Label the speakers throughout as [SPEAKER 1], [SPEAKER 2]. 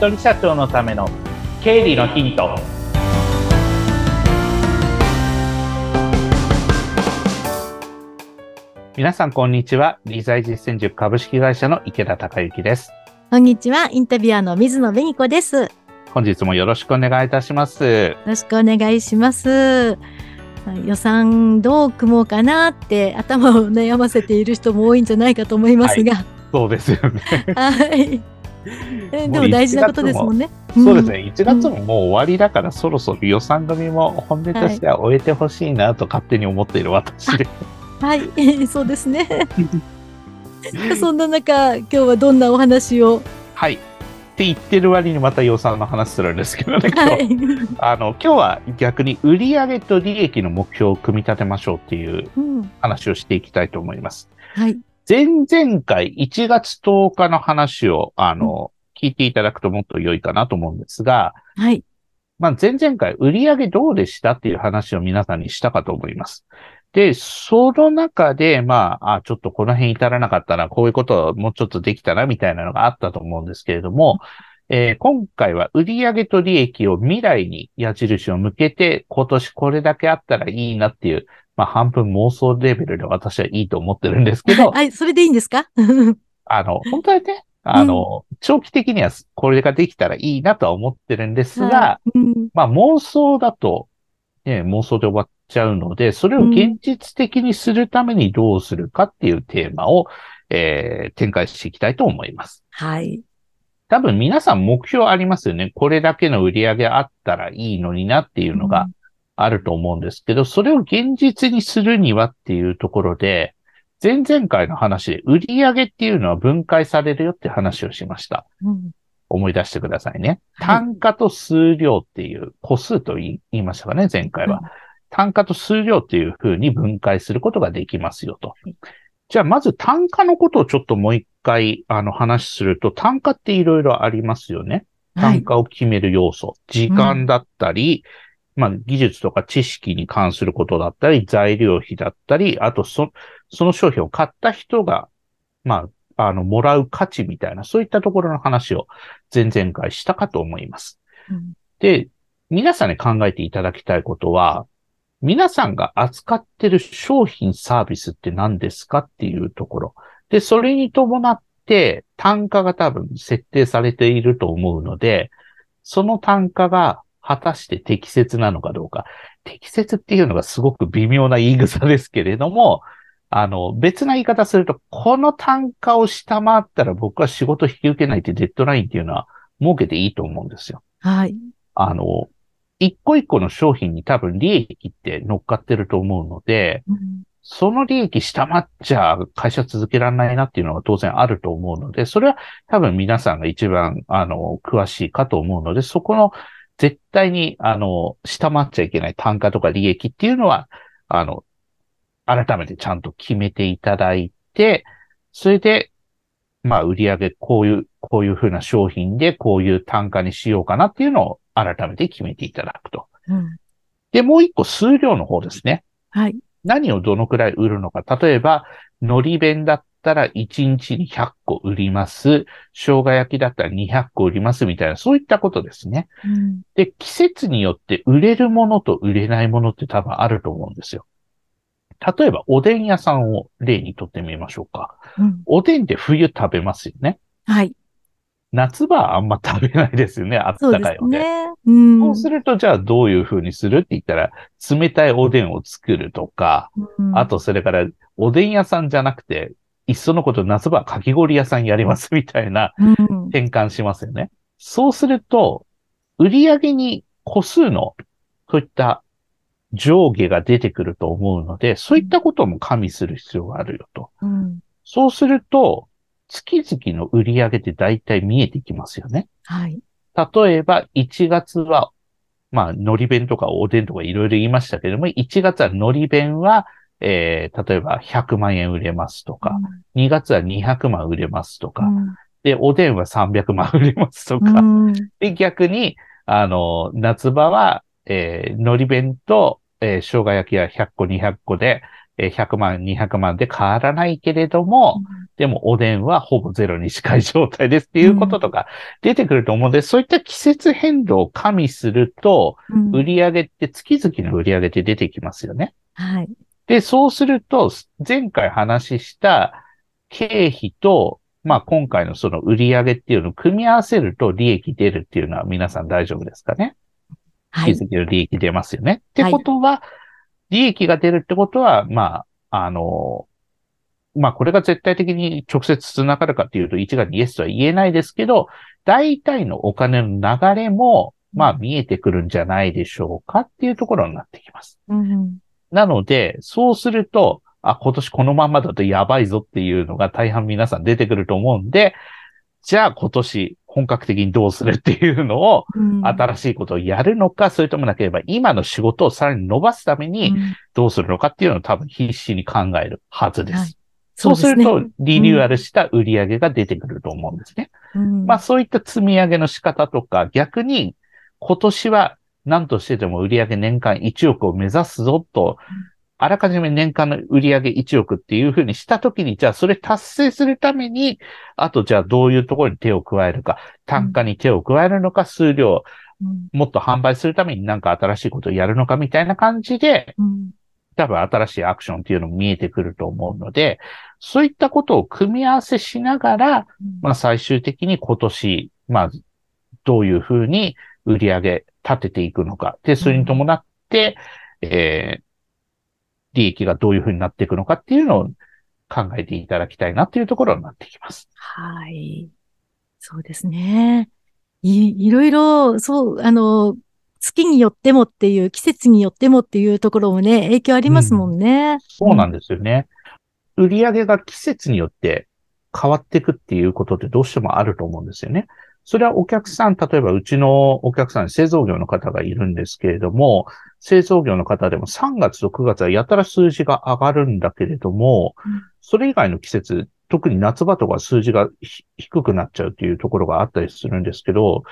[SPEAKER 1] 人社長のための経理のヒント。皆さんこんにちは。理財実践塾株式会社の池田孝之です。
[SPEAKER 2] こんにちは。インタビュアーの水野紅子です。よ
[SPEAKER 1] 本日もよろしくお願いいたします。
[SPEAKER 2] ろしくお願いします。予算どう組もうかなって頭を悩ませている人も多いんじゃないかと思いますが、
[SPEAKER 1] そうですよね。
[SPEAKER 2] はい。えでも大事なことですもんね。
[SPEAKER 1] そうですね、1月ももう終わりだから、そろそろ予算組も本音としては終えてほしいなと勝手に思っている私で。
[SPEAKER 2] うん。はい、そうですね。そんな中、今日はどんなお話を？
[SPEAKER 1] はい。って言ってる割にまた予算の話するんですけどね、今日。
[SPEAKER 2] はい。
[SPEAKER 1] あの、今日は逆に売上と利益の目標を組み立てましょうっていう
[SPEAKER 2] うん。
[SPEAKER 1] 話をしていきたいと思います。
[SPEAKER 2] はい。
[SPEAKER 1] 前々回1月10日の話を、あの、聞いていただくともっと良いかなと思うんですが、
[SPEAKER 2] はい。
[SPEAKER 1] まあ、前々回売上どうでしたっていう話を皆さんにしたかと思います。で、その中で、まあ、あ、ちょっとこの辺至らなかったな、こういうことをもうちょっとできたな、みたいなのがあったと思うんですけれども、えー今回は売上と利益を未来に矢印を向けて、今年これだけあったらいいなっていう、まあ、半分妄想レベルで私はいいと思ってるんですけど、
[SPEAKER 2] はい、それでいいんですか？
[SPEAKER 1] あの、本当はね、あの、長期的にはこれができたらいいなとは思ってるんですが、
[SPEAKER 2] はいうん
[SPEAKER 1] まあ妄想だと、ね、妄想で終わっちゃうので、それを現実的にするためにどうするかっていうテーマを、えー展開していきたいと思います。
[SPEAKER 2] はい。
[SPEAKER 1] 多分皆さん目標ありますよね。これだけの売り上げあったらいいのになっていうのがあると思うんですけど、それを現実にするにはっていうところで、前々回の話で売り上げっていうのは分解されるよって話をしました。
[SPEAKER 2] うん
[SPEAKER 1] 思い出してくださいね。
[SPEAKER 2] はい
[SPEAKER 1] 単価と数量っていう、個数と言いましたかね、前回は。
[SPEAKER 2] うん
[SPEAKER 1] 単価と数量っていう風に分解することができますよと
[SPEAKER 2] い。
[SPEAKER 1] じゃあ、まず単価のことをちょっともう一回、あの、話すると、単価っていろいろありますよね。
[SPEAKER 2] はい。
[SPEAKER 1] 単価を決める要素。時間だったり、まあ、技術とか知識に関することだったり、材料費だったり、あと、そ、その商品を買った人が、まあ、あの、もらう価値みたいな、そういったところの話を前々回したかと思います。
[SPEAKER 2] うん
[SPEAKER 1] で、皆さんに考えていただきたいことは、皆さんが扱ってる商品サービスって何ですかっていうところ。で、それに伴って単価が多分設定されていると思うので、その単価が果たして適切なのかどうか。適切っていうのがすごく微妙な言い草ですけれども、あの、別な言い方すると、この単価を下回ったら僕は仕事引き受けないってデッドラインっていうのは設けていいと思うんですよ。
[SPEAKER 2] はい。
[SPEAKER 1] あの、一個一個の商品に多分利益って乗っかってると思うので、
[SPEAKER 2] うん
[SPEAKER 1] その利益下回っちゃ会社続けられないなっていうのが当然あると思うので、それは多分皆さんが一番、あの、詳しいかと思うので、そこの絶対に、あの、下回っちゃいけない単価とか利益っていうのは、あの、改めてちゃんと決めていただいて、それで、まあ、売り上げ、こういう、こういうふうな商品で、こういう単価にしようかなっていうのを改めて決めていただくと。
[SPEAKER 2] うん
[SPEAKER 1] で、もう一個数量の方ですね。
[SPEAKER 2] はい。
[SPEAKER 1] 何をどのくらい売るのか。例えば、海苔弁だったら1日に100個売ります。生姜焼きだったら200個売りますみたいな、そういったことですね。
[SPEAKER 2] うん
[SPEAKER 1] で、季節によって売れるものと売れないものって多分あると思うんですよ。例えば、おでん屋さんを例にとってみましょうか。
[SPEAKER 2] うん
[SPEAKER 1] おでんって冬食べますよね。
[SPEAKER 2] はい。
[SPEAKER 1] 夏場はあんま食べないですよね。あったかいおでん。
[SPEAKER 2] すね。うん
[SPEAKER 1] そうすると、じゃあどういう風にするって言ったら、冷たいおでんを作るとか、
[SPEAKER 2] うん
[SPEAKER 1] あと、それから、おでん屋さんじゃなくて、いっそのこと夏場はかき氷屋さんやりますみたいな
[SPEAKER 2] うん
[SPEAKER 1] 転換しますよね。そうすると、売り上げに個数の、そういった上下が出てくると思うので、そういったことも加味する必要があるよと。
[SPEAKER 2] うん
[SPEAKER 1] そうすると、月々の売り上げって大体見えてきますよね。
[SPEAKER 2] はい。
[SPEAKER 1] 例えば、1月は、まあ、海苔弁とかおでんとかいろいろ言いましたけども、1月は海苔弁は、えー、例えば100万円売れますとか、2月は200万売れますとか、
[SPEAKER 2] うん
[SPEAKER 1] で、おでんは300万売れますと
[SPEAKER 2] う
[SPEAKER 1] か、
[SPEAKER 2] ん
[SPEAKER 1] で、逆に、あの、夏場は、えー、海苔弁と、えー、生姜焼きは100個、200個で、えー100万、200万で変わらないけれども、でもおでんはほぼゼロに近い状態ですっていうこととか出てくると思うので、そういった季節変動を加味すると、
[SPEAKER 2] うん
[SPEAKER 1] 売上って月々の売上って出てきますよね。
[SPEAKER 2] はい。
[SPEAKER 1] で、そうすると、前回話した経費と、まあ今回のその売上っていうのを組み合わせると利益出るっていうのは皆さん大丈夫ですかね
[SPEAKER 2] はい。
[SPEAKER 1] 月々の利益出ますよね。って
[SPEAKER 2] はい
[SPEAKER 1] ことは、利益が出るってことは、まあ、あの、まあこれが絶対的に直接繋がるかっていうと一概にイエスとは言えないですけど、大体のお金の流れも、まあ見えてくるんじゃないでしょうかっていうところになってきます。
[SPEAKER 2] うん
[SPEAKER 1] なので、そうすると、あ、今年このままだとやばいぞっていうのが大半皆さん出てくると思うんで、じゃあ今年本格的にどうするっていうのを、
[SPEAKER 2] うん。
[SPEAKER 1] 新しいことをやるのか、それともなければ今の仕事をさらに伸ばすために
[SPEAKER 2] うん。
[SPEAKER 1] どうするのかっていうのを多分必死に考えるはずです。
[SPEAKER 2] はい。
[SPEAKER 1] そうする
[SPEAKER 2] ね
[SPEAKER 1] と、リニューアルした売り上げが出てくると思うんですね。
[SPEAKER 2] うん。
[SPEAKER 1] まあそういった積み上げの仕方とか、逆に今年は何としてでも売り上げ年間1億を目指すぞと、あらかじめ年間の売り上げ1億っていうふうにしたときに、じゃあそれ達成するために、あとじゃあどういうところに手を加えるか、単価に手を加えるのか、数量、
[SPEAKER 2] うん。
[SPEAKER 1] もっと販売するために何か新しいことをやるのかみたいな感じで、
[SPEAKER 2] うん。
[SPEAKER 1] 多分新しいアクションっていうのも見えてくると思うので、そういったことを組み合わせしながら、まあ最終的に今年、まあ、どういうふうに売り上げ立てていくのか。で、それに伴って、えー、利益がどういうふうになっていくのかっていうのを考えていただきたいなっていうところになってきます。
[SPEAKER 2] はい。そうですね。い、いろいろ、そう、あの、月によってもっていう、季節によってもっていうところもね、影響ありますもんね。
[SPEAKER 1] そうなんですよね。売り上げが季節によって変わっていくっていうことってどうしてもあると思うんですよね。それはお客さん、例えばうちのお客さん製造業の方がいるんですけれども、製造業の方でも3月と9月はやたら数字が上がるんだけれども、それ以外の季節、特に夏場とか数字が低くなっちゃうっていうところがあったりするんですけど、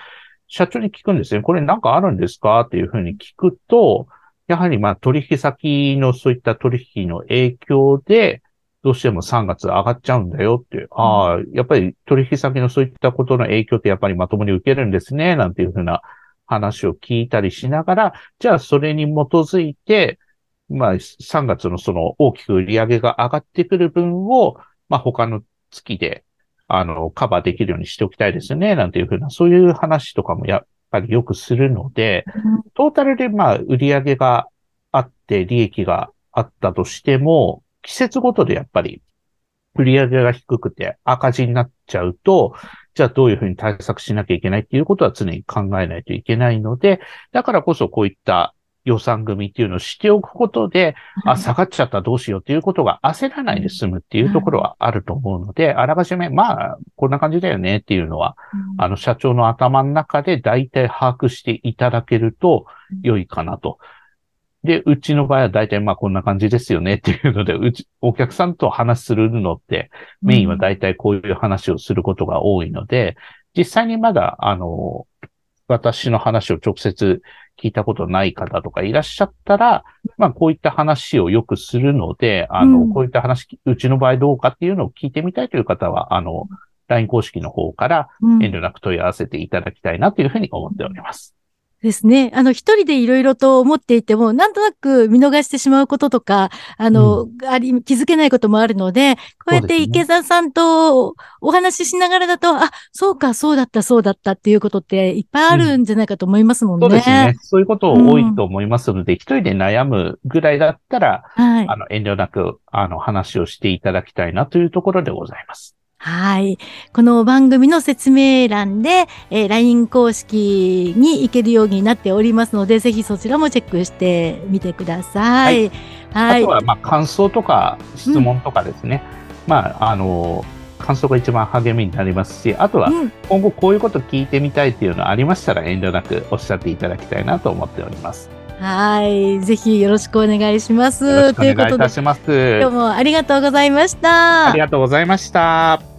[SPEAKER 1] 社長に聞くんですね。これなんかあるんですかっていうふうに聞くと、やはりまあ取引先のそういった取引の影響で、どうしても3月上がっちゃうんだよって、ああ、やっぱり取引先のそういったことの影響ってやっぱりまともに受けるんですね、なんていうふうな話を聞いたりしながら、じゃあそれに基づいて、まあ3月のその大きく売り上げが上がってくる分を、まあ他の月で、あの、カバーできるようにしておきたいですよね、なんていうふうな、そういう話とかもやっぱりよくするので、トータルでまあ売り上げがあって利益があったとしても、季節ごとでやっぱり売り上げが低くて赤字になっちゃうと、じゃあどういうふうに対策しなきゃいけないっていうことは常に考えないといけないので、だからこそこういった予算組っていうのをしておくことで、あ、下がっちゃったどうしようっていうことが焦らないで済むっていうところはあると思うので、あらかじめ、まあ、こんな感じだよねっていうのは、
[SPEAKER 2] うん。
[SPEAKER 1] あの、社長の頭の中で大体把握していただけると良いかなと。で、うちの場合は大体まあこんな感じですよねっていうので、うち、お客さんと話するのって、メインは大体こういう話をすることが多いので、実際にまだ、あの、私の話を直接聞いたことない方とかいらっしゃったら、まあこういった話をよくするので、あの、
[SPEAKER 2] うん。
[SPEAKER 1] こういった話、うちの場合どうかっていうのを聞いてみたいという方は、あの、LINE 公式の方から
[SPEAKER 2] うん。
[SPEAKER 1] 遠慮なく問い合わせていただきたいなというふうに思っております。
[SPEAKER 2] ですね。あの、一人でいろいろと思っていても、なんとなく見逃してしまうこととか、あの、あり、気づけないこともあるので、こうやって池澤さんとお話ししながらだと、あ、そうか、そうだった、そうだったっていうことっていっぱいあるんじゃないかと思いますもんね。
[SPEAKER 1] そうですね。そういうこと多いと思いますので、一人で悩むぐらいだったら、
[SPEAKER 2] はい
[SPEAKER 1] あ。の、遠慮なく、あの、話をしていただきたいなというところでございます。
[SPEAKER 2] はい。この番組の説明欄で、えー LINE 公式に行けるようになっておりますので、ぜひそちらもチェックしてみてください。はい。
[SPEAKER 1] あとは、まあ、感想とか質問とかですね。まあ、あの、感想が一番励みになりますし、あとは、
[SPEAKER 2] うん
[SPEAKER 1] 今後こういうこと聞いてみたいっていうのありましたら遠慮なくおっしゃっていただきたいなと思っております。
[SPEAKER 2] はい。ぜひよろしくお願いします。
[SPEAKER 1] よろしくお願いいたします。
[SPEAKER 2] 今日もありがとうございました。
[SPEAKER 1] ありがとうございました。